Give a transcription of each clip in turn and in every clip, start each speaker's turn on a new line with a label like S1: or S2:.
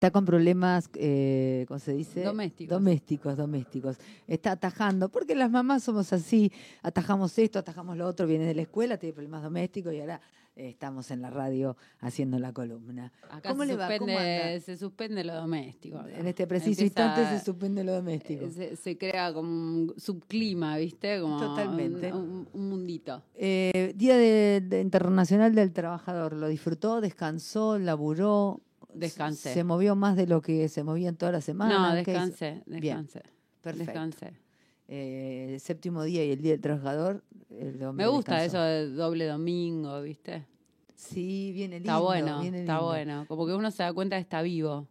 S1: está con problemas, eh, ¿cómo se dice?
S2: Domésticos.
S1: Domésticos, domésticos. Está atajando, porque las mamás somos así, atajamos esto, atajamos lo otro, viene de la escuela, tiene problemas domésticos y ahora eh, estamos en la radio haciendo la columna.
S2: Acá se, suspende, se suspende lo doméstico.
S1: En este preciso instante se suspende lo doméstico.
S2: Eh, se, crea como un subclima, ¿viste? Como
S1: Totalmente.
S2: Un, mundito.
S1: Eh, Día de, Internacional del Trabajador, ¿lo disfrutó, descansó, laburó?
S2: Descansé.
S1: ¿Se movió más de lo que se movía en toda la semana?
S2: No, descansé, descansé.
S1: Perfecto.
S2: Descansé.
S1: Eh, el séptimo día y el día del trabajador.
S2: Me gusta eso de doble domingo, ¿viste?
S1: Sí, viene lindo.
S2: Está bueno, está bueno. Como que uno se da cuenta que está vivo.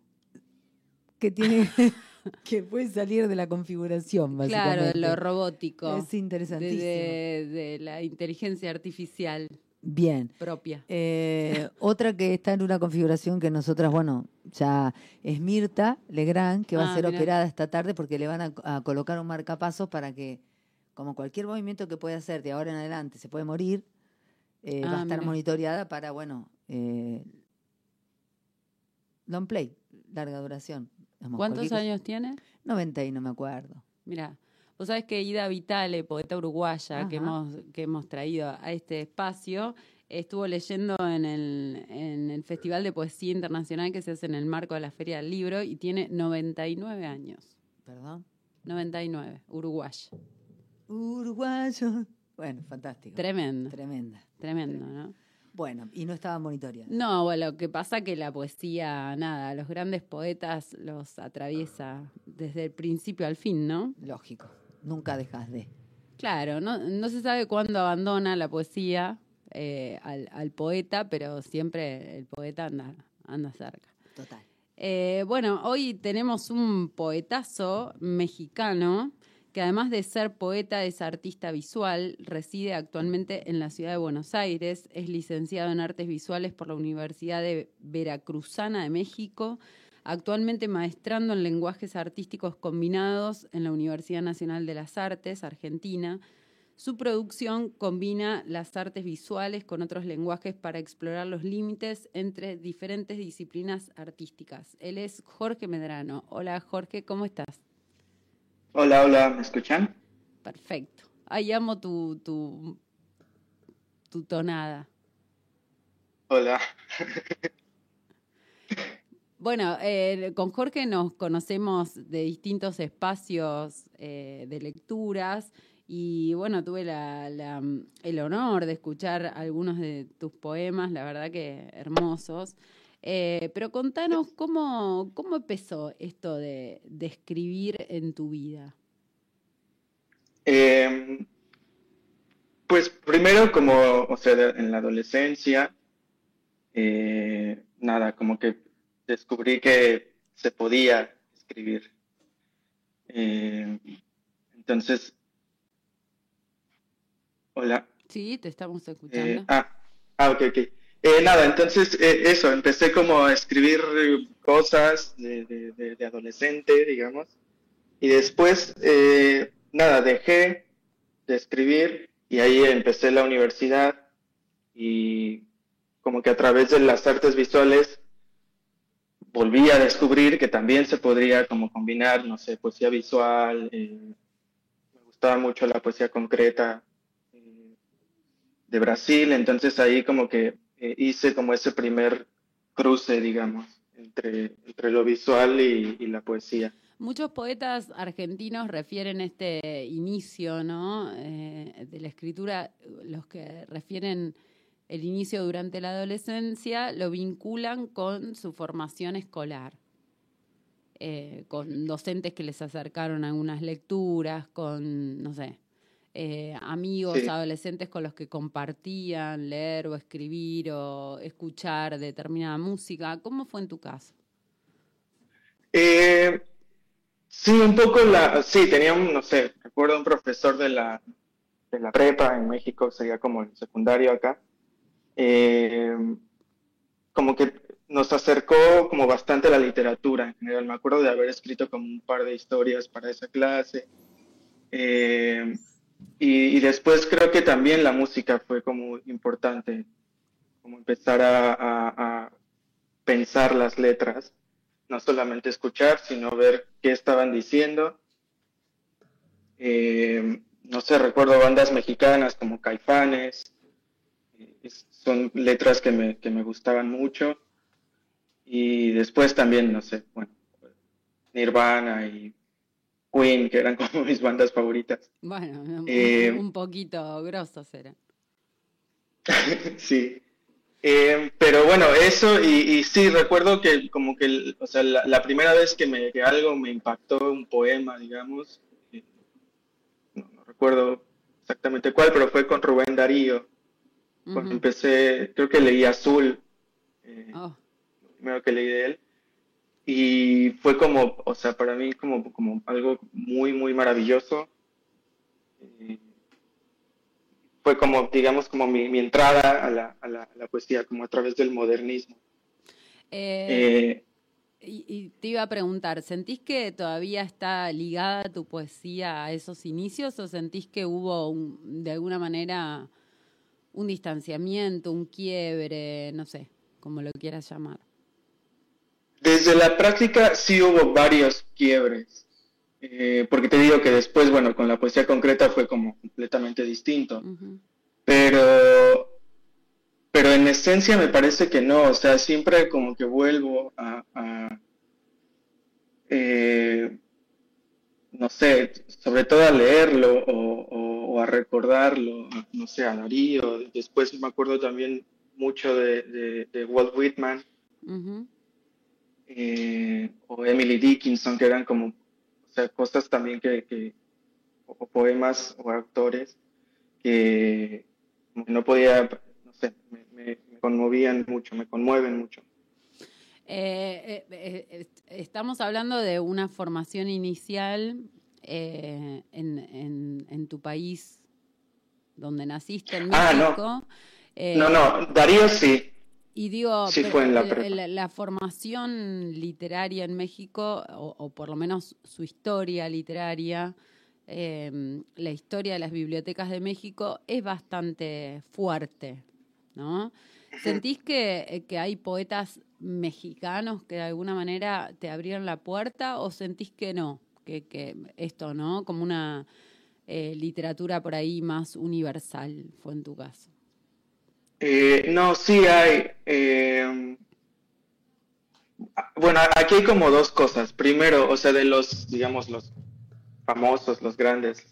S1: Que tiene. que puede salir de la configuración, básicamente.
S2: Claro, de lo robótico.
S1: Es interesantísimo.
S2: de la inteligencia artificial.
S1: Bien.
S2: Propia.
S1: Eh, otra que está en una configuración que nosotras, bueno, ya es Mirta Legrand, que va a ah, ser operada esta tarde porque le van a, colocar un marcapasos para que, como cualquier movimiento que pueda hacer de ahora en adelante, se puede morir, eh, va a ah, estar monitoreada para, bueno, eh, long play, larga duración.
S2: ¿Cuántos años tiene?
S1: 90 y no me acuerdo.
S2: Mira. Vos sabés que Ida Vitale, poeta uruguaya que hemos, que hemos traído a este espacio, estuvo leyendo en el, en el Festival de Poesía Internacional que se hace en el marco de la Feria del Libro y tiene 99 años.
S1: ¿Perdón?
S2: 99, uruguayo.
S1: Uruguayo. Bueno, fantástico.
S2: Tremendo.
S1: Tremenda.
S2: Tremendo, ¿no?
S1: Bueno, y no estaba monitoreando.
S2: No, bueno, lo que pasa que la poesía, nada, los grandes poetas los atraviesa desde el principio al fin, ¿no?
S1: Lógico nunca dejas de.
S2: Claro, no, no se sabe cuándo abandona la poesía eh, al, poeta, pero siempre el poeta anda, anda cerca.
S1: Total.
S2: Eh, bueno, hoy tenemos un poetazo mexicano que además de ser poeta es artista visual, reside actualmente en la ciudad de Buenos Aires, es licenciado en artes visuales por la Universidad de Veracruzana de México, actualmente maestrando en lenguajes artísticos combinados en la Universidad Nacional de las Artes, Argentina. Su producción combina las artes visuales con otros lenguajes para explorar los límites entre diferentes disciplinas artísticas. Él es Jorge Medrano. Hola Jorge, ¿cómo estás?
S3: Hola, hola, ¿me escuchan?
S2: Perfecto. Ahí amo tu, tu, tu tonada.
S3: Hola.
S2: Bueno, eh, con Jorge nos conocemos de distintos espacios eh, de lecturas y bueno, tuve el honor de escuchar algunos de tus poemas, la verdad que hermosos. Eh, pero contanos cómo, cómo empezó esto de, escribir en tu vida.
S3: Pues primero como, o sea, en la adolescencia, nada, como que descubrí que se podía escribir. Eh, entonces, hola.
S2: Sí, te estamos escuchando.
S3: Eh, ah, ah, ok, ok. Eh, nada, entonces eso, empecé como a escribir cosas de, adolescente, digamos, y después, nada, dejé de escribir y ahí empecé la universidad y como que a través de las artes visuales volví a descubrir que también se podría como combinar, no sé, poesía visual, eh, me gustaba mucho la poesía concreta eh, de Brasil, entonces ahí como que eh, hice como ese primer cruce, digamos, entre, entre lo visual y, y, la poesía.
S2: Muchos poetas argentinos refieren este inicio, ¿no? de la escritura, los que refieren el inicio durante la adolescencia lo vinculan con su formación escolar, eh, con docentes que les acercaron algunas lecturas, con, no sé, eh, amigos adolescentes con los que compartían leer o escribir o escuchar determinada música. ¿Cómo fue en tu caso?
S3: Eh, sí, un poco la, sí, tenía un, no sé, recuerdo un profesor de la, de la prepa en México, sería como el secundario acá, eh, como que nos acercó como bastante a la literatura en general. Me acuerdo de haber escrito como un par de historias para esa clase. Eh, y, después creo que también la música fue como importante, como empezar a, pensar las letras. no solamente escuchar, sino ver qué estaban diciendo. Eh, no sé, recuerdo bandas mexicanas como Caifanes, son letras que me, que me gustaban mucho. Y después también, no sé, bueno, Nirvana y Queen, que eran como mis bandas favoritas.
S2: Bueno, un, eh, poquito grosos eran.
S3: sí. Eh, pero bueno, eso, y, sí, recuerdo que como que, o sea, la, primera vez que, me, que algo me impactó, un poema, digamos, eh, no, recuerdo exactamente cuál, pero fue con Rubén Darío. Cuando empecé, creo que leí Azul, oh. lo primero que leí de él, y fue como, o sea, para mí como, como algo muy, muy maravilloso fue como, digamos, como mi, entrada a la, a, la, poesía, como a través del modernismo.
S2: Eh, eh, y, te iba a preguntar, ¿sentís que todavía está ligada tu poesía a esos inicios o sentís que hubo de alguna manera un distanciamiento, un quiebre, no sé, como lo quieras llamar?
S3: Desde la práctica sí hubo varios quiebres. Eh, porque te digo que después, bueno, con la poesía concreta fue como completamente distinto. Pero, pero en esencia me parece que no, o sea, siempre como que vuelvo a, eh, no sé, sobre todo a leerlo o, a recordarlo, no sé, a Darío. Después me acuerdo también mucho de, Walt Whitman. Eh, o Emily Dickinson, que eran como cosas también que, o poemas o autores que no podía, no sé, me, conmovían mucho, me conmueven mucho.
S2: Eh, eh, eh, estamos hablando de una formación inicial en, en, tu país donde naciste, en
S3: ah,
S2: México.
S3: no. no, Darío sí.
S2: Y digo, la, formación literaria en México, o, por lo menos su historia literaria, la historia de las bibliotecas de México es bastante fuerte, ¿no? ¿Sentís que, que, hay poetas mexicanos que de alguna manera te abrieron la puerta o sentís que no? Que, que esto, ¿no? Como una eh, literatura por ahí más universal fue en tu caso.
S3: Eh, no, sí hay. Eh, bueno, aquí hay como dos cosas. Primero, o sea, de los, digamos, los famosos, los grandes.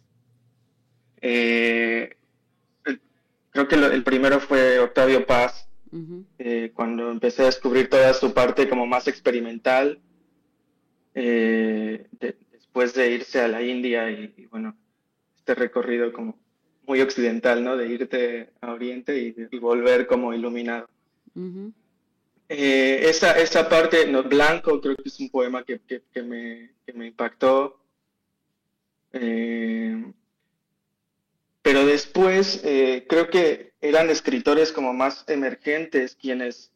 S3: Creo que el primero fue Octavio Paz, cuando empecé a descubrir toda su parte como más experimental, después de irse a la India y, bueno, este recorrido como muy occidental, ¿no? De irte a Oriente y, volver como iluminado. Eh, esa, esa parte, no, Blanco, creo que es un poema que, que, me, que me, impactó. Pero después eh, creo que eran escritores como más emergentes quienes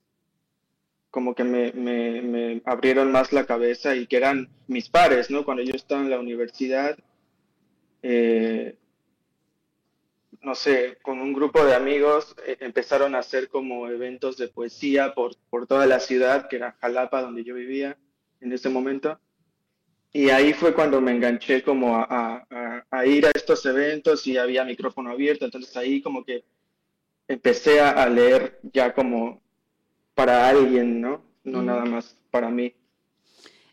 S3: como que me, abrieron más la cabeza y que eran mis pares, ¿no? Cuando yo estaba en la universidad, eh, no sé, con un grupo de amigos eh, empezaron a hacer como eventos de poesía por, por toda la ciudad, que era Jalapa, donde yo vivía en ese momento. Y ahí fue cuando me enganché como a, ir a estos eventos y había micrófono abierto, entonces ahí como que empecé a, leer ya como para alguien, ¿no? No nada más para mí.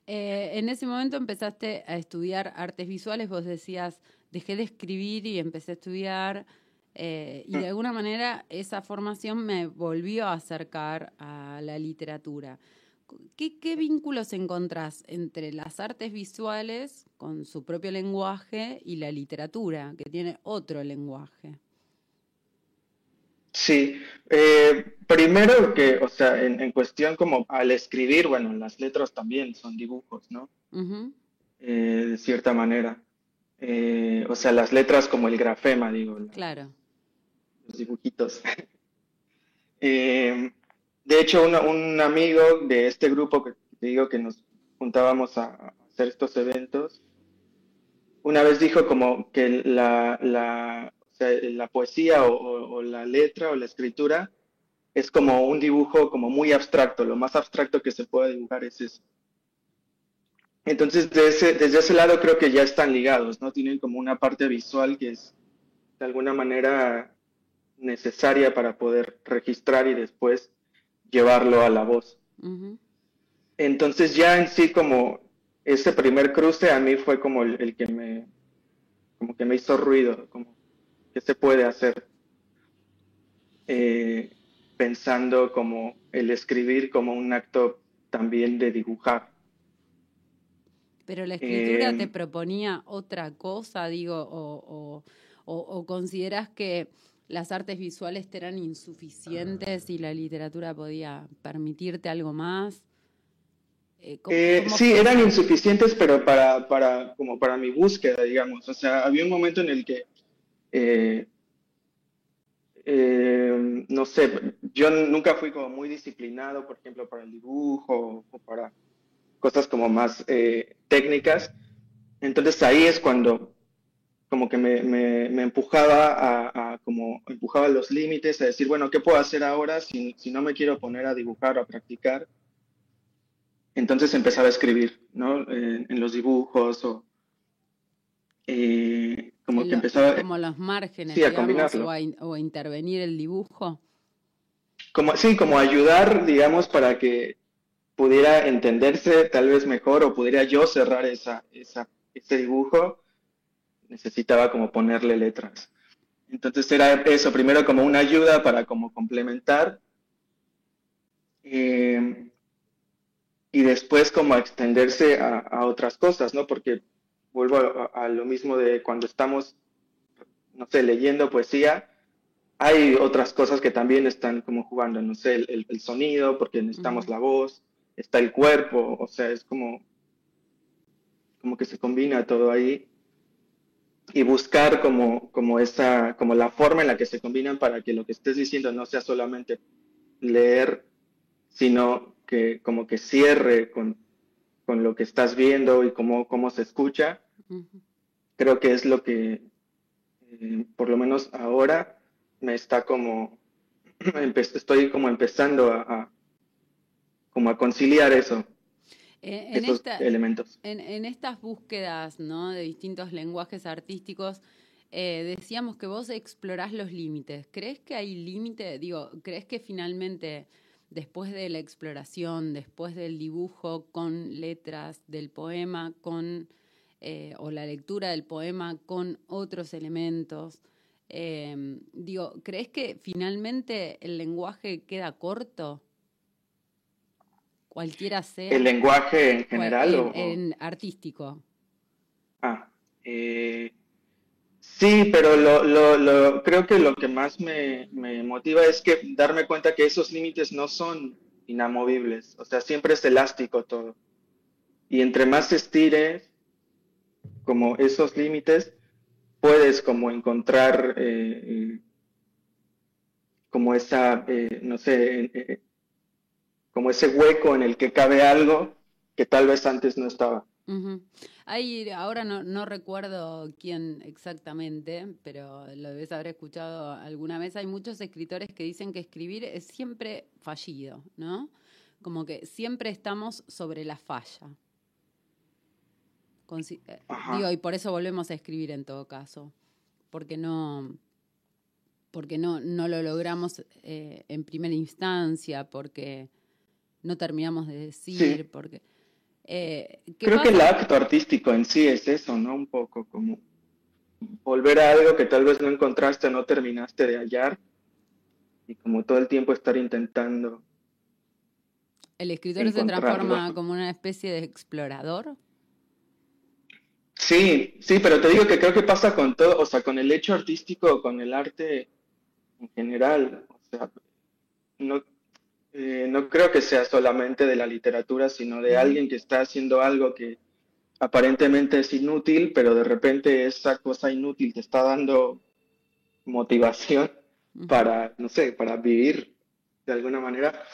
S2: Eh, en ese momento empezaste a estudiar artes visuales, vos decías, dejé de escribir y empecé a estudiar. Eh, y de mm. alguna manera esa formación me volvió a acercar a la literatura. ¿Qué, vínculos encontrás entre las artes visuales con su propio lenguaje y la literatura, que tiene otro lenguaje?
S3: Sí, eh, primero que, o sea, en, cuestión como al escribir, bueno, las letras también son dibujos, ¿no? Eh, de cierta manera. Eh, o sea, las letras como el grafema, digo.
S2: Claro.
S3: Los dibujitos. Eh, de hecho, un amigo de este grupo que digo que nos juntábamos a hacer estos eventos, una vez dijo como que la, la, poesía o, la letra o la escritura es como un dibujo como muy abstracto, lo más abstracto que se puede dibujar es eso. Entonces, desde ese lado creo que ya están ligados, ¿no? Tienen como una parte visual que es de alguna manera necesaria para poder registrar y después llevarlo a la voz. Entonces ya en sí como ese primer cruce a mí fue como el, que me como que me hizo ruido, como que se puede hacer. Eh, pensando como el escribir como un acto también de dibujar.
S2: Pero la escritura te em, proponía otra cosa, digo, o, o, consideras que las artes visuales te eran insuficientes y la literatura podía permitirte algo más?
S3: Eh, eh, sí, eran insuficientes, pero para, para, como para mi búsqueda, digamos. O sea, había un momento en el que, eh, no sé, yo nunca fui como muy disciplinado, por ejemplo, para el dibujo o para cosas como más técnicas. Entonces ahí es cuando como que me, me, empujaba a, como empujaba los límites, a decir, bueno, ¿qué puedo hacer ahora si, si, no me quiero poner a dibujar o a practicar? Entonces empezaba a escribir, ¿no? en los dibujos o eh, como que empezaba...
S2: Como los márgenes, sí, a digamos, o, a, o a intervenir el dibujo.
S3: Como, sí, como ayudar, digamos, para que pudiera entenderse tal vez mejor o pudiera yo cerrar esa, esa, ese dibujo necesitaba como ponerle letras. Entonces era eso, primero como una ayuda para como complementar eh, y después como extenderse a, otras cosas, ¿no? Porque vuelvo a, lo mismo de cuando estamos, no sé, leyendo poesía, hay otras cosas que también están como jugando, no sé, el, sonido, porque necesitamos la voz, está el cuerpo, o sea, es como, como que se combina todo ahí y buscar como, como, esa, como la forma en la que se combinan para que lo que estés diciendo no sea solamente leer, sino que como que cierre con, con lo que estás viendo y cómo, cómo se escucha. Creo que es lo que, eh, por lo menos ahora, me está como, estoy como empezando a, como a conciliar eso.
S2: Eh, en elementos. En, estas búsquedas ¿no? de distintos lenguajes artísticos, eh, decíamos que vos explorás los límites. ¿Crees que hay límite? Digo, ¿crees que finalmente, después de la exploración, después del dibujo con letras del poema, con eh, o la lectura del poema con otros elementos, digo, ¿crees que finalmente el lenguaje queda corto? Cualquiera sea.
S3: ¿El lenguaje en general?
S2: o, en artístico.
S3: Ah, eh, sí, pero lo, lo, creo que lo que más me, motiva es que darme cuenta que esos límites no son inamovibles, o sea, siempre es elástico todo. Y entre más estires como esos límites, puedes como encontrar eh, como esa, eh, no sé, como ese hueco en el que cabe algo que tal vez antes no estaba.
S2: ahora no, recuerdo quién exactamente, pero lo debes haber escuchado alguna vez. Hay muchos escritores que dicen que escribir es siempre fallido, ¿no? Como que siempre estamos sobre la falla. Eh, digo, y por eso volvemos a escribir en todo caso, porque no, porque no, no lo logramos eh, en primera instancia, porque no terminamos de decir, porque...
S3: Eh, Creo que el acto artístico en sí es eso, ¿no? Un poco como volver a algo que tal vez no encontraste, no terminaste de hallar, y como todo el tiempo estar intentando.
S2: ¿El escritor se transforma como una especie de explorador?
S3: Sí, sí, pero te digo que creo que pasa con todo, o sea, con el hecho artístico, con el arte en general. O sea, no, eh, no creo que sea solamente de la literatura, sino de alguien que está haciendo algo que aparentemente es inútil, pero de repente esa cosa inútil te está dando motivación para, no sé, para vivir de alguna manera.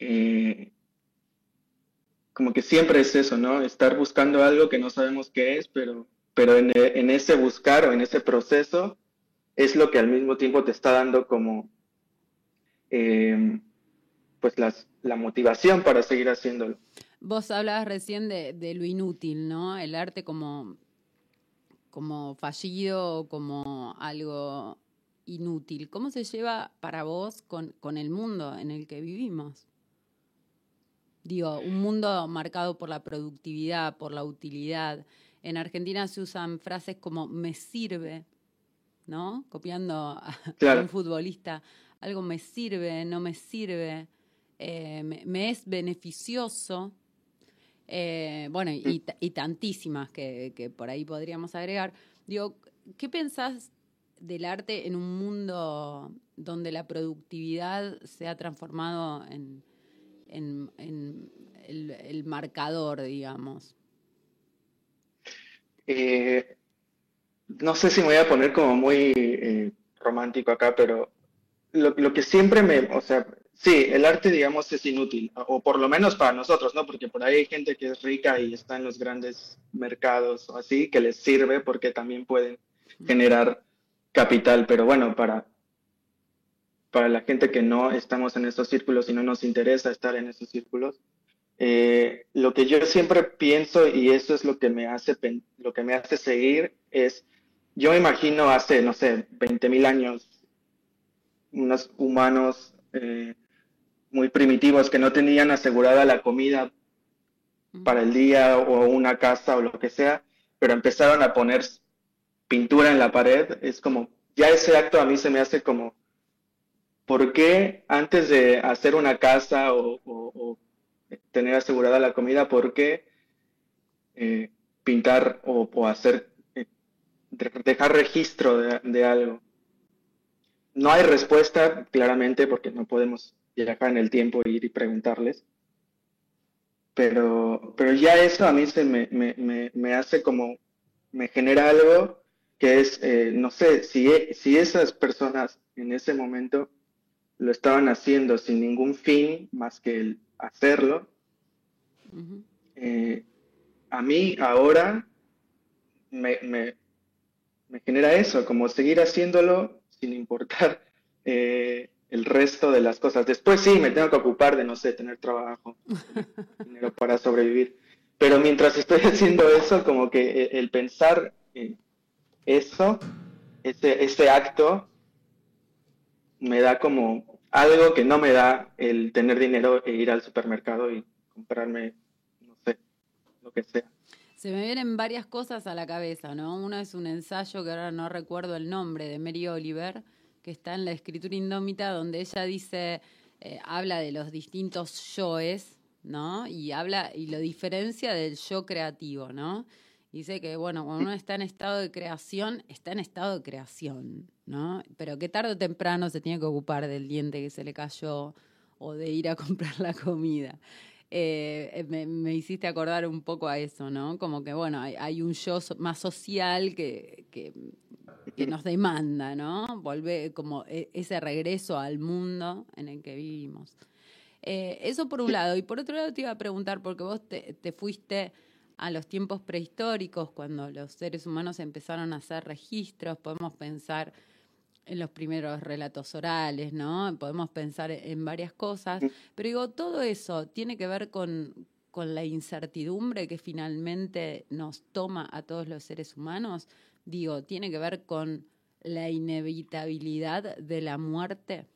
S3: Eh, como que siempre es eso, ¿no? Estar buscando algo que no sabemos qué es, pero, pero en, en ese buscar o en ese proceso es lo que al mismo tiempo te está dando como Em, pues las, la motivación para seguir haciéndolo.
S2: Vos hablabas recién de, de, lo inútil, ¿no? El arte como, como fallido, como algo inútil. ¿Cómo se lleva para vos con, con el mundo en el que vivimos? Digo, un mundo marcado por la productividad, por la utilidad. En Argentina se usan frases como me sirve, ¿no? Copiando a, un futbolista. Algo me sirve, no me sirve, eh, me, es beneficioso. Eh, bueno, y, tantísimas que, que, por ahí podríamos agregar. Digo, ¿qué pensás del arte en un mundo donde la productividad se ha transformado en, en, el, marcador, digamos?
S3: Eh, no sé si me voy a poner como muy romántico acá, pero lo, lo, que siempre me, o sea, sí, el arte, digamos, es inútil, o por lo menos para nosotros, ¿no? Porque por ahí hay gente que es rica y está en los grandes mercados o así, que les sirve porque también pueden generar capital, pero bueno, para, para la gente que no estamos en esos círculos y no nos interesa estar en esos círculos, eh, lo que yo siempre pienso y eso es lo que me hace lo que me hace seguir es yo me imagino hace no sé 20 mil años unos humanos eh, muy primitivos que no tenían asegurada la comida para el día o una casa o lo que sea pero empezaron a poner pintura en la pared es como ya ese acto a mí se me hace como ¿por qué antes de hacer una casa o tener asegurada la comida, ¿por qué eh, pintar o, hacer, eh, dejar registro de, algo? No hay respuesta, claramente, porque no podemos viajar en el tiempo e ir y preguntarles. Pero, pero ya eso a mí se me, me, hace como, me genera algo que es, eh, no sé, si, si esas personas en ese momento lo estaban haciendo sin ningún fin más que el hacerlo. Eh, a mí ahora me, me, genera eso, como seguir haciéndolo sin importar eh, el resto de las cosas. Después sí, me tengo que ocupar de, no sé, tener trabajo, dinero para sobrevivir. Pero mientras estoy haciendo eso, como que eh, el pensar eso, ese, ese acto, me da como algo que no me da el tener dinero e ir al supermercado y comprarme, no sé, lo que sea.
S2: Se me vienen varias cosas a la cabeza, ¿no? Una es un ensayo que ahora no recuerdo el nombre, de Mary Oliver, que está en la escritura indómita, donde ella dice, eh, habla de los distintos yoes, ¿no? Y habla, y lo diferencia del yo creativo, ¿no? Dice que, bueno, cuando uno está en estado de creación, está en estado de creación, ¿no? Pero que tarde o temprano se tiene que ocupar del diente que se le cayó o de ir a comprar la comida. Eh, me, hiciste acordar un poco a eso, ¿no? Como que, bueno, hay, un yo más social que, que, nos demanda, ¿no? Volver como e, ese regreso al mundo en el que vivimos. Eh, eso por un lado. Y por otro lado te iba a preguntar, porque vos te fuiste a los tiempos prehistóricos, cuando los seres humanos empezaron a hacer registros, podemos pensar en los primeros relatos orales, ¿no? Podemos pensar en varias cosas, pero digo, todo eso tiene que ver con, con la incertidumbre que finalmente nos toma a todos los seres humanos, digo, tiene que ver con la inevitabilidad de la muerte.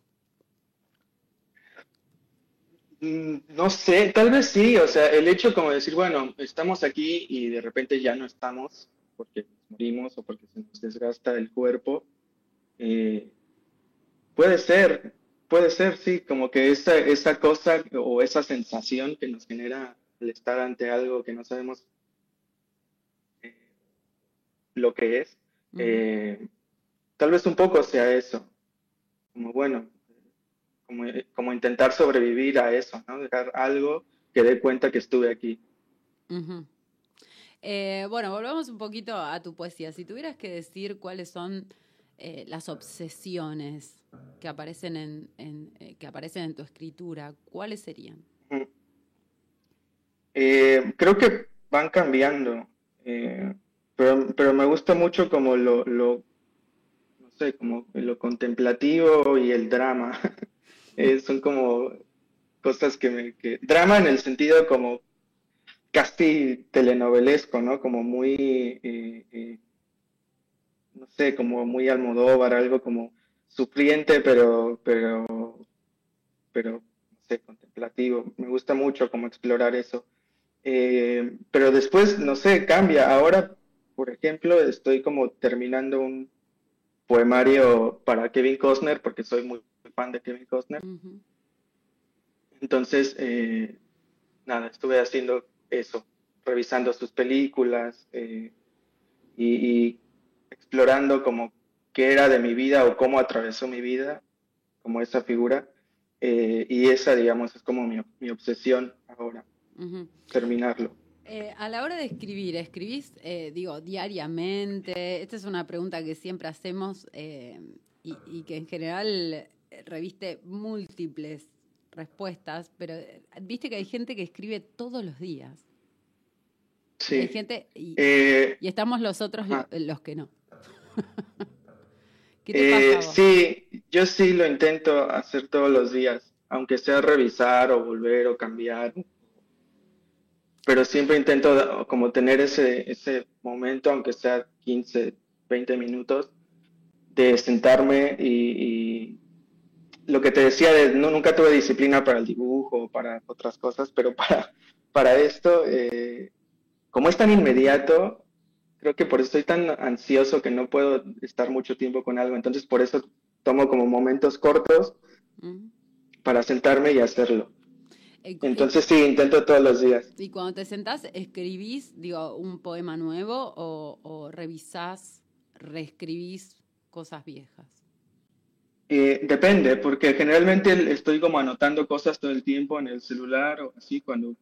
S3: Mm, no sé, tal vez sí, o sea, el hecho como decir, bueno, estamos aquí y de repente ya no estamos porque morimos o porque se nos desgasta el cuerpo, eh, puede ser, puede ser, sí, como que esa, esa cosa o esa sensación que nos genera el estar ante algo que no sabemos eh, lo que es, eh, tal vez un poco sea eso, como bueno, como, intentar sobrevivir a eso, ¿no? Dejar algo que dé cuenta que estuve aquí.
S2: Eh, bueno, volvamos un poquito a tu poesía. Si tuvieras que decir cuáles son eh, las obsesiones que aparecen en, eh, que aparecen en tu escritura, ¿cuáles serían?
S3: creo que van cambiando, pero, pero, me gusta mucho como lo, lo, no sé, como lo contemplativo y el drama. Eh, son como cosas que me... Que, drama en el sentido como casi telenovelesco, ¿no? Como muy, eh, eh, no sé, como muy Almodóvar, algo como sufriente, pero, pero, pero, no sé, contemplativo. Me gusta mucho como explorar eso. Eh, pero después, no sé, cambia. Ahora, por ejemplo, estoy como terminando un poemario para Kevin Costner, porque soy muy fan de Kevin Costner. Entonces, eh, nada, estuve haciendo eso, revisando sus películas eh, y, explorando como qué era de mi vida o cómo atravesó mi vida, como esa figura. Eh, y esa, digamos, es como mi, obsesión ahora, terminarlo.
S2: a la hora de escribir, ¿escribís, digo, diariamente? Esta es una pregunta que siempre hacemos y, que en general reviste múltiples respuestas, pero eh, viste que hay gente que escribe todos los días.
S3: Sí.
S2: Hay gente, y, eh, estamos los otros los que no.
S3: ¿Qué te eh, Sí, yo sí lo intento hacer todos los días, aunque sea revisar o volver o cambiar. Pero siempre intento como tener ese, ese momento, aunque sea 15, 20 minutos, de sentarme y lo que te decía de no, nunca tuve disciplina para el dibujo, para otras cosas, pero para, para esto, eh, como es tan inmediato, creo que por eso estoy tan ansioso que no puedo estar mucho tiempo con algo. Entonces, por eso tomo como momentos cortos para sentarme y hacerlo. Entonces sí, intento todos los días.
S2: Y cuando te sentás, ¿escribís, digo, un poema nuevo o, o revisás, reescribís cosas viejas?
S3: Eh, depende, porque generalmente estoy como anotando cosas todo el tiempo en el celular o así, cuando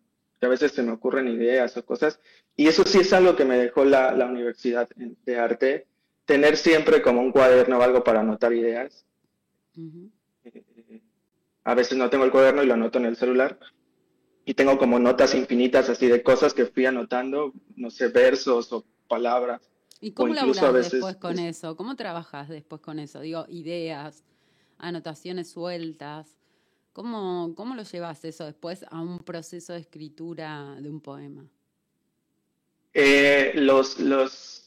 S3: a veces se me ocurren ideas o cosas. Y eso sí es algo que me dejó la, la Universidad de Arte, tener siempre como un cuaderno o algo para anotar ideas. Eh, a veces no tengo el cuaderno y lo anoto en el celular. Y tengo como notas infinitas así de cosas que fui anotando, no sé, versos o palabras.
S2: ¿Y cómo laburas después con eso? ¿Cómo trabajas después con eso? Digo, ideas anotaciones sueltas. ¿Cómo, ¿Cómo lo llevas eso después a un proceso de escritura de un poema?
S3: Eh, los, los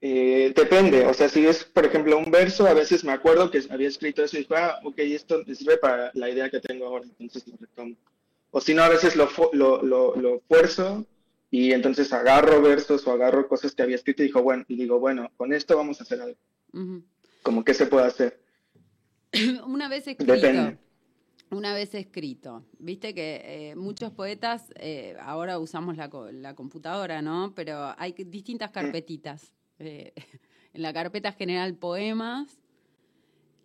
S3: eh, depende, o sea, si es, por ejemplo, un verso, a veces me acuerdo que había escrito eso y dije, ah, ok, esto me sirve para la idea que tengo ahora, entonces lo retomo. O si no, a veces lo, lo, lo, lo fuerzo y entonces agarro versos o agarro cosas que había escrito y digo, bueno, y digo, bueno, con esto vamos a hacer algo. Como que se puede hacer.
S2: una vez escrito. Una vez escrito, viste que eh, muchos poetas, eh, ahora usamos la, la, computadora, ¿no? Pero hay distintas carpetitas. Eh, en la carpeta general poemas,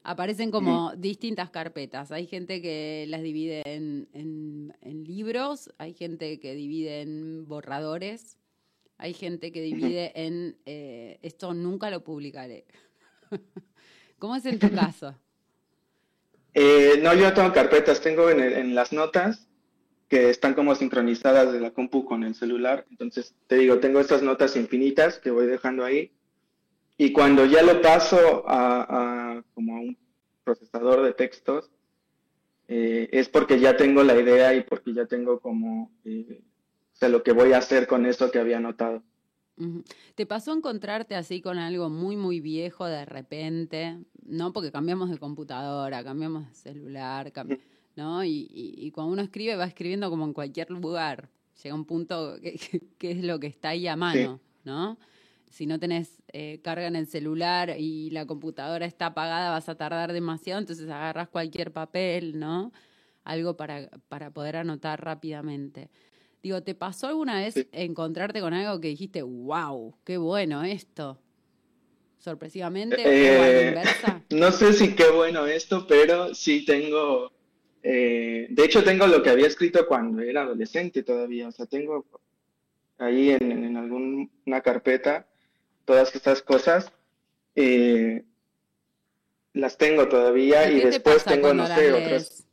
S2: aparecen como distintas carpetas. Hay gente que las divide en, en, libros, hay gente que divide en borradores, hay gente que divide en esto nunca lo publicaré. ¿Cómo es en tu caso?
S3: Eh, no, yo no tengo carpetas, tengo en, las notas que están como sincronizadas de la compu con el celular. Entonces, te digo, tengo estas notas infinitas que voy dejando ahí. Y cuando ya lo paso a, como a un procesador de textos, eh, es porque ya tengo la idea y porque ya tengo como eh, lo que voy a hacer con eso que había anotado.
S2: ¿Te pasó encontrarte así con algo muy, muy viejo de repente? ¿No? Porque cambiamos de computadora, cambiamos de celular, ¿no? Y, cuando uno escribe, va escribiendo como en cualquier lugar. Llega un punto que, es lo que está ahí a mano, ¿no? Si no tenés eh, carga en el celular y la computadora está apagada, vas a tardar demasiado, entonces agarras cualquier papel, ¿no? Algo para, para poder anotar rápidamente. Digo, ¿te pasó alguna vez encontrarte con algo que dijiste, wow, qué bueno esto? ¿Sorpresivamente
S3: eh, inversa? No sé si qué bueno esto, pero sí tengo, eh, de hecho tengo lo que había escrito cuando era adolescente todavía, o sea, tengo ahí en, alguna carpeta todas estas cosas. Eh, las tengo todavía y después tengo, no sé, otras.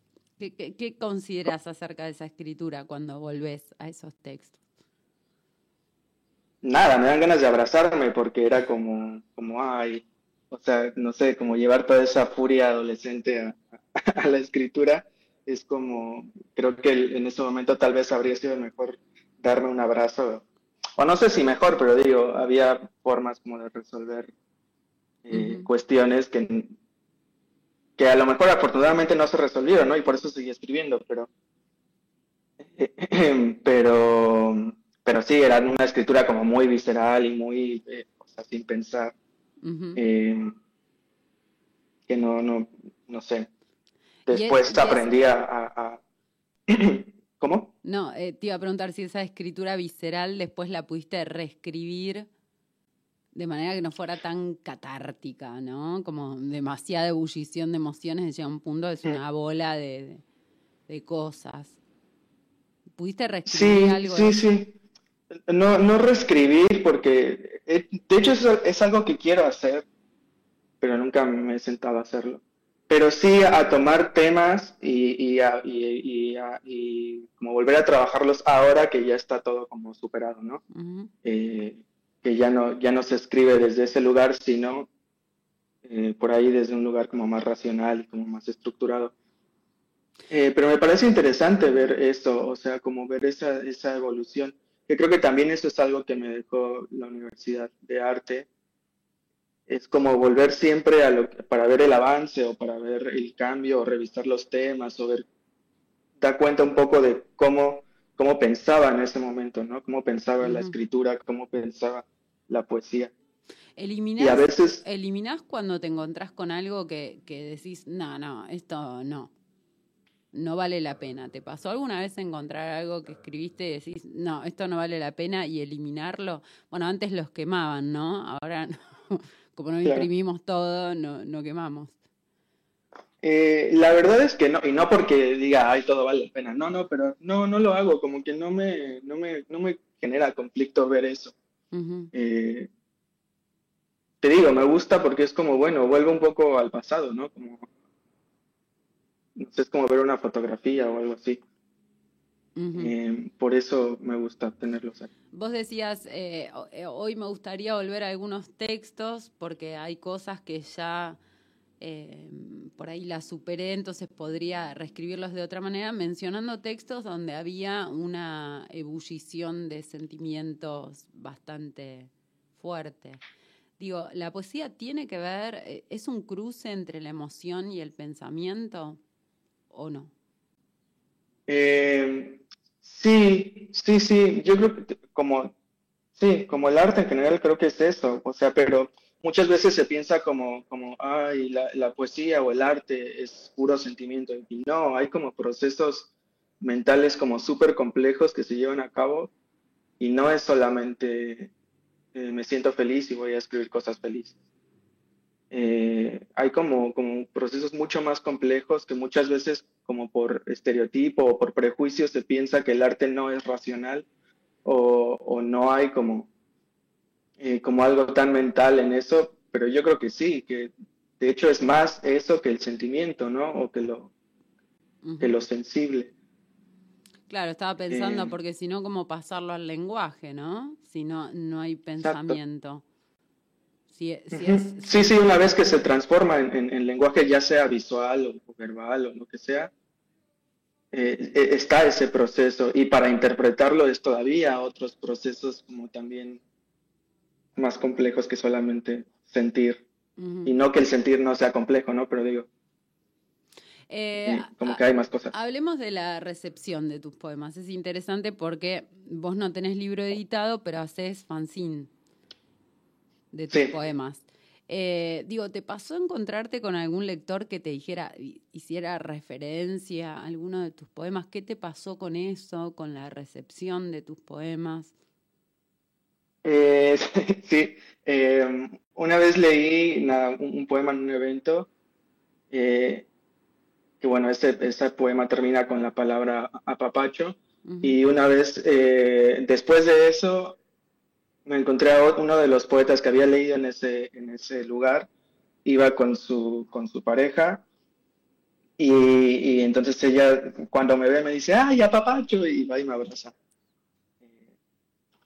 S2: ¿Qué, consideras acerca de esa escritura cuando volvés a esos textos?
S3: Nada, me dan ganas de abrazarme porque era como, como ay, o sea, no sé, como llevar toda esa furia adolescente a, la escritura es como, creo que en ese momento tal vez habría sido mejor darme un abrazo. O no sé si mejor, pero digo, había formas como de resolver eh, cuestiones que, que a lo mejor afortunadamente no se resolvieron, ¿no? Y por eso seguí escribiendo, pero, pero, pero sí, era una escritura como muy visceral y muy, eh, o sea, sin pensar, eh, que no, no, no sé. Después aprendí a... ¿Cómo?
S2: No, te iba a preguntar si esa escritura visceral después la pudiste reescribir de manera que no fuera tan catártica, ¿no? Como demasiada ebullición de emociones, llega un punto es una bola de, cosas. ¿Pudiste reescribir algo?
S3: Sí, sí. No, no reescribir porque, eh, de hecho es, algo que quiero hacer, pero nunca me he sentado a hacerlo. Pero sí a tomar temas y, y, y, como volver a trabajarlos ahora que ya está todo como superado, ¿no? Que ya no, ya no se escribe desde ese lugar, sino eh, por ahí desde un lugar como más racional, como más estructurado. Eh, pero me parece interesante ver esto, o sea, como ver esa, esa evolución, que creo que también eso es algo que me dejó la Universidad de Arte, es como volver siempre a lo, para ver el avance o para ver el cambio o revisar los temas o ver, da cuenta un poco de cómo, cómo pensaba en ese momento, ¿no? Cómo pensaba la escritura, cómo pensaba la poesía.
S2: Eliminás, y a veces... eliminás cuando te encontrás con algo que, decís, no, no, esto no, no vale la pena. ¿Te pasó alguna vez encontrar algo que escribiste y decís, no, esto no vale la pena y eliminarlo? Bueno, antes los quemaban, ¿no? Ahora, como no imprimimos todo, no, no quemamos.
S3: Eh, la verdad es que no, y no porque diga, ay, todo vale la pena, no, no, pero no, no lo hago, como que no me, no me, no me genera conflicto ver eso. Eh, te digo, me gusta porque es como, bueno, vuelvo un poco al pasado, ¿no? Como, es como ver una fotografía o algo así. Eh, por eso me gusta tenerlos ahí.
S2: Vos decías, eh, hoy me gustaría volver a algunos textos porque hay cosas que ya por ahí las superé, entonces podría reescribirlos de otra manera, mencionando textos donde había una ebullición de sentimientos bastante fuerte. Digo, ¿la poesía tiene que ver, eh, es un cruce entre la emoción y el pensamiento o no?
S3: Eh, sí, sí, sí, yo creo que como, sí, como el arte en general creo que es eso, o sea, pero muchas veces se piensa como, como ay, la, poesía o el arte es puro sentimiento. Y no, hay como procesos mentales como súper complejos que se llevan a cabo y no es solamente eh, me siento feliz y voy a escribir cosas felices. Eh, hay como, como procesos mucho más complejos que muchas veces como por estereotipo o por prejuicio se piensa que el arte no es racional o, o no hay como eh, como algo tan mental en eso, pero yo creo que sí, que de hecho es más eso que el sentimiento, ¿no? O que lo, que lo sensible.
S2: Claro, estaba pensando, eh, porque si no, ¿cómo pasarlo al lenguaje, no? Si no, no hay pensamiento.
S3: Si, Sí, sí, una vez que se transforma en, lenguaje, ya sea visual o, verbal o lo que sea, eh, está ese proceso. Y para interpretarlo es todavía otros procesos como también más complejos que solamente sentir. Y no que el sentir no sea complejo, ¿no? Pero digo, eh, como que hay más cosas.
S2: Hablemos de la recepción de tus poemas. Es interesante porque vos no tenés libro editado, pero haces fanzine de tus poemas. Eh, digo, ¿te pasó encontrarte con algún lector que te dijera, hiciera referencia a alguno de tus poemas? ¿Qué te pasó con eso, con la recepción de tus poemas?
S3: Eh, sí, eh, una vez leí un, poema en un evento, eh, que bueno, ese, ese, poema termina con la palabra apapacho, y una vez después de eso me encontré a uno de los poetas que había leído en ese, en ese lugar, iba con su, con su pareja, y, y entonces ella cuando me ve me dice, ¡ay, apapacho! y va y me abraza.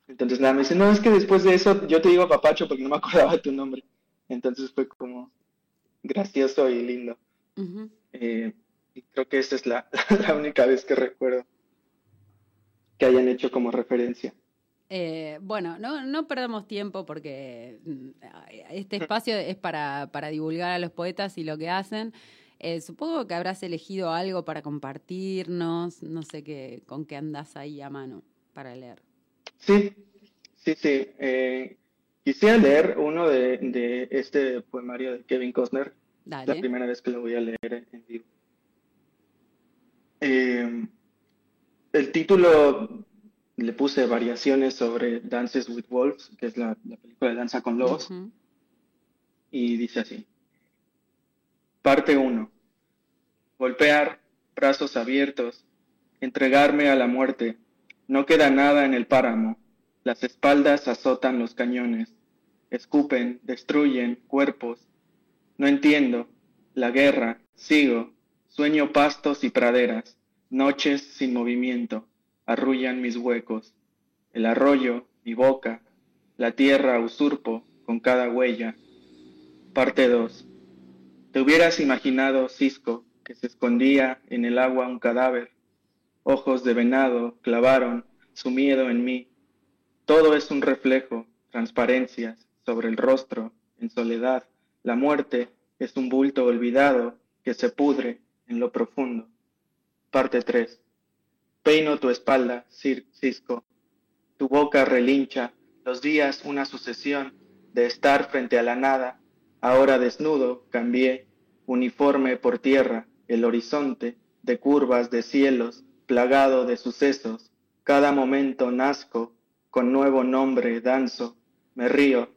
S3: Entonces nada, me dice, no, es que después de eso yo te digo papacho porque no me acordaba de tu nombre. Entonces fue como gracioso y lindo. Eh, y creo que esa es la, la, única vez que recuerdo. que hayan hecho como referencia.
S2: Eh, bueno, no, no perdamos tiempo porque mm, este espacio es para, para divulgar a los poetas y lo que hacen. Eh, supongo que habrás elegido algo para compartirnos, no sé qué, con qué andas ahí a mano para leer.
S3: Sí, sí, sí. Eh, quisiera leer uno de, de, este poemario de Kevin Costner. La primera vez que lo voy a leer en vivo. Eh, el título le puse variaciones sobre Dances with Wolves, que es la, película de danza con lobos. Y dice así. Parte 1. Golpear, brazos abiertos, entregarme a la muerte. No queda nada en el páramo. Las espaldas azotan los cañones. Escupen, destruyen cuerpos. No entiendo. La guerra. Sigo. Sueño pastos y praderas. Noches sin movimiento. Arrullan mis huecos. El arroyo, mi boca. La tierra usurpo con cada huella. Parte 2. Te hubieras imaginado, Cisco, que se escondía en el agua un cadáver. Ojos de venado clavaron su miedo en mí. Todo es un reflejo, transparencias sobre el rostro, en soledad. La muerte es un bulto olvidado que se pudre en lo profundo. Parte 3. Peino tu espalda, Cisco. Tu boca relincha, los días una sucesión de estar frente a la nada, Ahora desnudo, cambié, uniforme por tierra, el horizonte, de curvas de cielos, plagado de sucesos. Cada momento nazco, con nuevo nombre danzo, me río,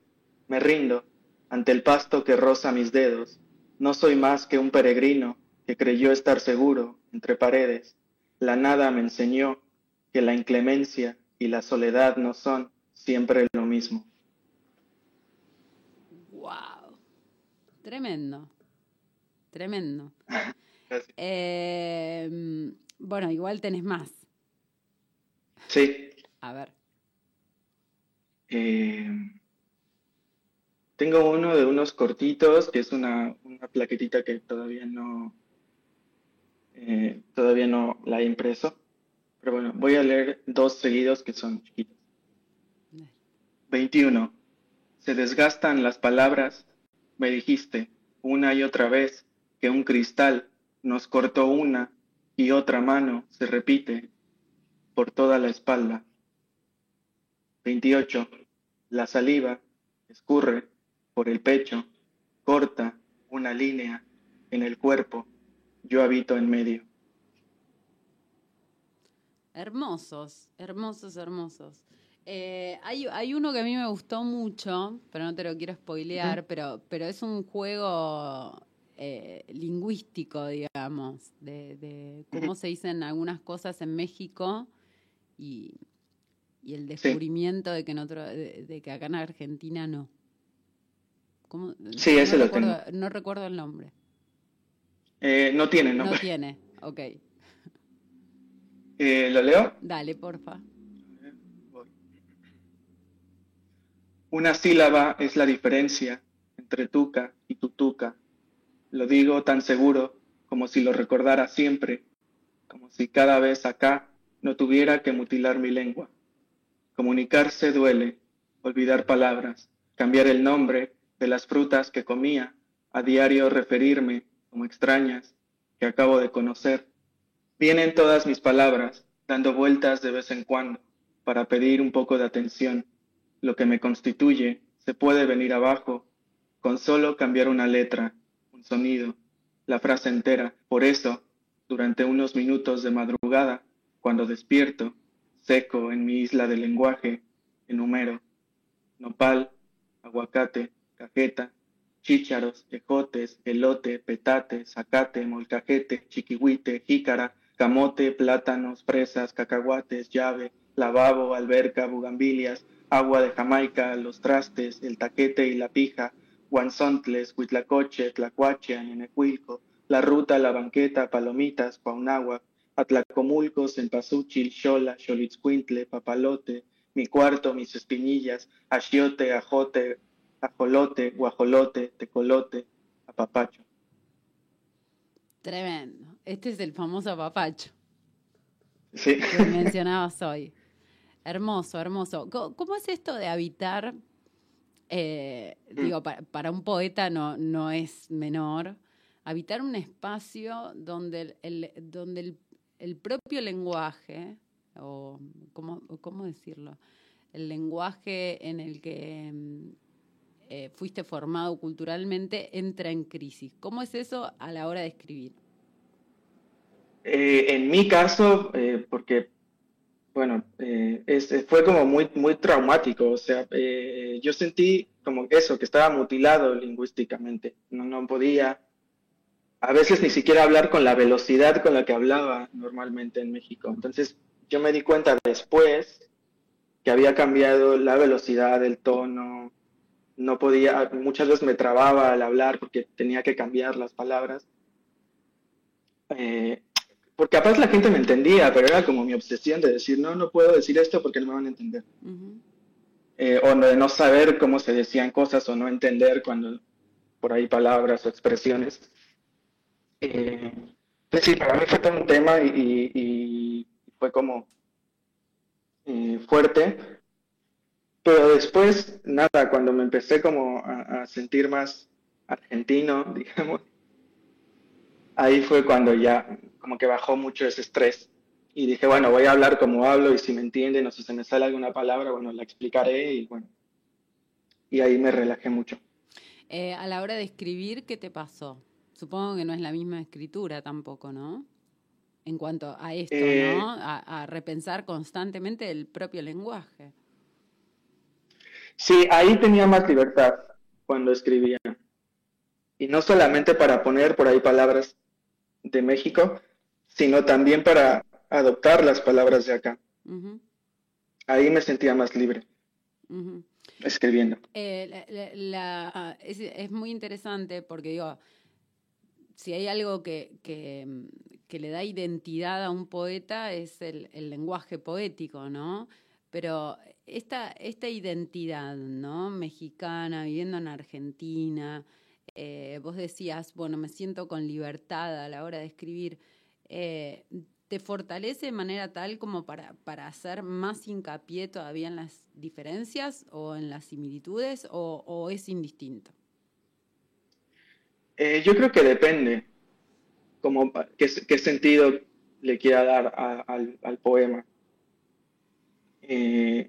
S3: me rindo, ante el pasto que roza mis dedos. No soy más que un peregrino que creyó estar seguro entre paredes. La nada me enseñó que la inclemencia y la soledad no son siempre lo mismo.
S2: Tremendo. Tremendo. Eh, bueno, igual tenés más.
S3: Sí.
S2: A ver.
S3: Eh, tengo uno de unos cortitos, que es una, una plaquetita que todavía no, eh, todavía no la he impreso. Pero bueno, voy a leer dos seguidos que son chiquitos. 21. Se desgastan las palabras me dijiste una y otra vez que un cristal nos cortó una y otra mano se repite por toda la espalda. 28. La saliva escurre por el pecho, corta una línea en el cuerpo, yo habito en medio.
S2: Hermosos, hermosos, hermosos. Eh, hay, uno que a mí me gustó mucho, pero no te lo quiero spoilear, pero, pero es un juego eh, lingüístico, digamos, de, cómo se dicen algunas cosas en México y, el descubrimiento de que en otro, de, que acá en Argentina no.
S3: Sí, ese lo tengo.
S2: No recuerdo el nombre.
S3: Eh, no tiene
S2: nombre. No tiene, ok.
S3: ¿Lo leo?
S2: Dale, porfa.
S3: Una sílaba es la diferencia entre tuca y tutuca. Lo digo tan seguro como si lo recordara siempre, como si cada vez acá no tuviera que mutilar mi lengua. Comunicarse duele, olvidar palabras, cambiar el nombre de las frutas que comía, a diario referirme como extrañas que acabo de conocer. Vienen todas mis palabras, dando vueltas de vez en cuando, para pedir un poco de atención lo que me constituye se puede venir abajo con solo cambiar una letra, un sonido, la frase entera. Por eso, durante unos minutos de madrugada, cuando despierto, seco en mi isla de lenguaje, enumero nopal, aguacate, cajeta, chícharos, ejotes, elote, petate, zacate, molcajete, chiquihuite, jícara, camote, plátanos, fresas, cacahuates, llave, lavabo, alberca, bugambilias, agua de Jamaica, los trastes, el taquete y la pija, Guanzontles, Huitlacoche, Tlacuache, Anenecuilco, la ruta, la banqueta, Palomitas, Paunáhuac, Atlacomulcos, Pasuchil, Xola, Xolitzcuintle, Papalote, mi cuarto, mis espinillas, Achiote, Ajote, Ajolote, Guajolote, Tecolote, Apapacho.
S2: Tremendo. Este es el famoso apapacho.
S3: sí.
S2: que mencionabas hoy. Hermoso, hermoso. ¿Cómo es esto de habitar? Eh, mm. digo, para, un poeta no, no es menor. Habitar un espacio donde el, donde el, propio lenguaje, o ¿cómo, ¿cómo, decirlo? El lenguaje en el que mm, eh, fuiste formado culturalmente entra en crisis. ¿Cómo es eso a la hora de escribir?
S3: Eh, en mi caso, porque bueno, eh, fue como muy, muy traumático, o sea, eh, yo sentí como eso, que estaba mutilado lingüísticamente, no, no podía a veces ni siquiera hablar con la velocidad con la que hablaba normalmente en México. Entonces yo me di cuenta después que había cambiado la velocidad, el tono, no podía, muchas veces me trababa al hablar porque tenía que cambiar las palabras. Eh, porque capaz la gente me entendía, pero era como mi obsesión de decir, no, no puedo decir esto porque no me van a entender. Eh, o de no saber cómo se decían cosas o no entender cuando por ahí palabras o expresiones. Eh, pues sí, para mí fue todo un tema y, fue como eh, fuerte. Pero después, nada, cuando me empecé como a sentir más argentino, digamos, ahí fue cuando ya como que bajó mucho ese estrés. Y dije, bueno, voy a hablar como hablo y si me entienden o si se me sale alguna palabra, bueno, la explicaré y bueno. Y ahí me relajé mucho.
S2: Eh, a la hora de escribir, ¿qué te pasó? Supongo que no es la misma escritura tampoco, ¿no? En cuanto a esto, eh, ¿no? A, a, repensar constantemente el propio lenguaje.
S3: Sí, ahí tenía más libertad cuando escribía. Y no solamente para poner por ahí palabras de México, sino también para adoptar las palabras de acá. Ahí me sentía más libre. Escribiendo.
S2: Eh, la, es, muy interesante porque digo, si hay algo que, que, le da identidad a un poeta es el, el, lenguaje poético, ¿no? Pero esta, esta identidad, ¿no? Mexicana, viviendo en Argentina, eh, vos decías, bueno, me siento con libertad a la hora de escribir, eh, ¿te fortalece de manera tal como para, para hacer más hincapié todavía en las diferencias o en las similitudes o, es indistinto?
S3: Eh, yo creo que depende, como qué, sentido le quiera dar al, poema.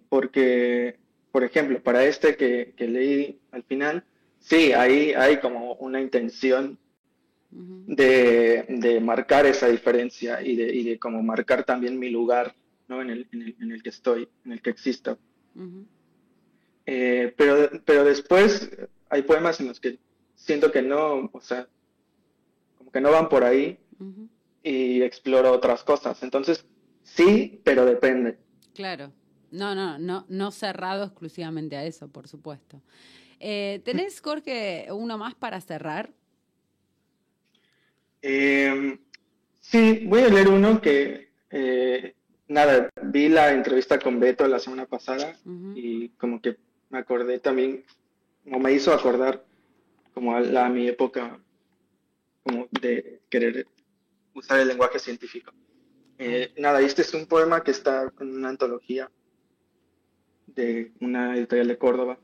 S3: porque, por ejemplo, para este que leí al final, Sí, ahí hay como una intención de, marcar esa diferencia y de, y como marcar también mi lugar ¿no? en, el, en, el, que estoy, en el que existo. Eh, pero, pero después hay poemas en los que siento que no, o sea, como que no van por ahí y exploro otras cosas. Entonces, sí, pero depende.
S2: Claro. No, no, no, no cerrado exclusivamente a eso, por supuesto. Eh, ¿Tenés, Jorge, uno más para cerrar?
S3: Em, sí, voy a leer uno que, eh, nada, vi la entrevista con Beto la semana pasada y como que me acordé también, como me hizo acordar como a, la, mi época como de querer usar el lenguaje científico. Eh, nada, este es un poema que está en una antología de una editorial de Córdoba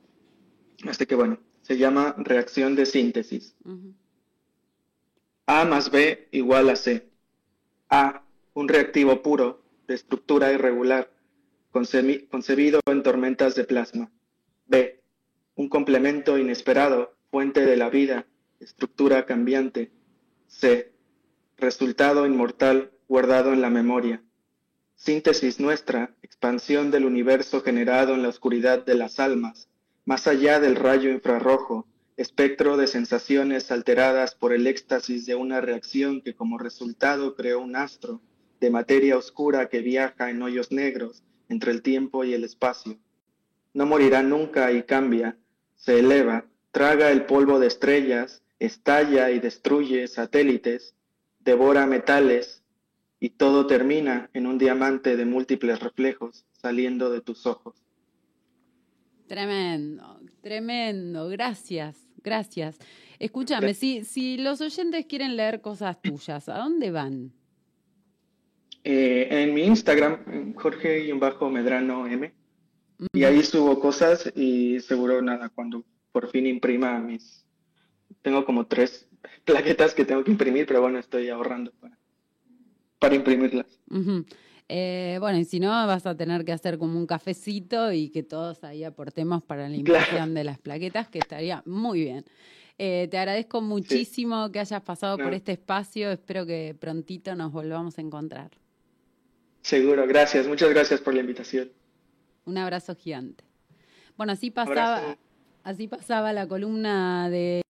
S3: este que bueno, se llama reacción de síntesis. A más B igual a C. A, un reactivo puro, de estructura irregular, concebido en tormentas de plasma. B, un complemento inesperado, fuente de la vida, estructura cambiante. C, resultado inmortal guardado en la memoria. Síntesis nuestra, expansión del universo generado en la oscuridad de las almas, más allá del rayo infrarrojo, espectro de sensaciones alteradas por el éxtasis de una reacción que como resultado creó un astro de materia oscura que viaja en hoyos negros entre el tiempo y el espacio. No morirá nunca y cambia, se eleva, traga el polvo de estrellas, estalla y destruye satélites, devora metales, y todo termina en un diamante de múltiples reflejos saliendo de tus ojos.
S2: Tremendo, tremendo. Gracias, gracias. Escúchame, si, si los oyentes quieren leer cosas tuyas, ¿a dónde van?
S3: eh, en mi Instagram, Jorge-Medrano M. Y ahí subo cosas y seguro nada, cuando por fin imprima mis... Tengo como tres plaquetas que tengo que imprimir, pero bueno, estoy ahorrando para, para imprimirlas.
S2: Eh, bueno, y si no, vas a tener que hacer como un cafecito y que todos ahí aportemos para la impresión de las plaquetas, que estaría muy bien. Eh, te agradezco muchísimo que hayas pasado por este espacio. Espero que prontito nos volvamos a encontrar.
S3: Seguro, gracias. Muchas gracias por la invitación.
S2: Un abrazo gigante. Bueno, así pasaba, así pasaba la columna de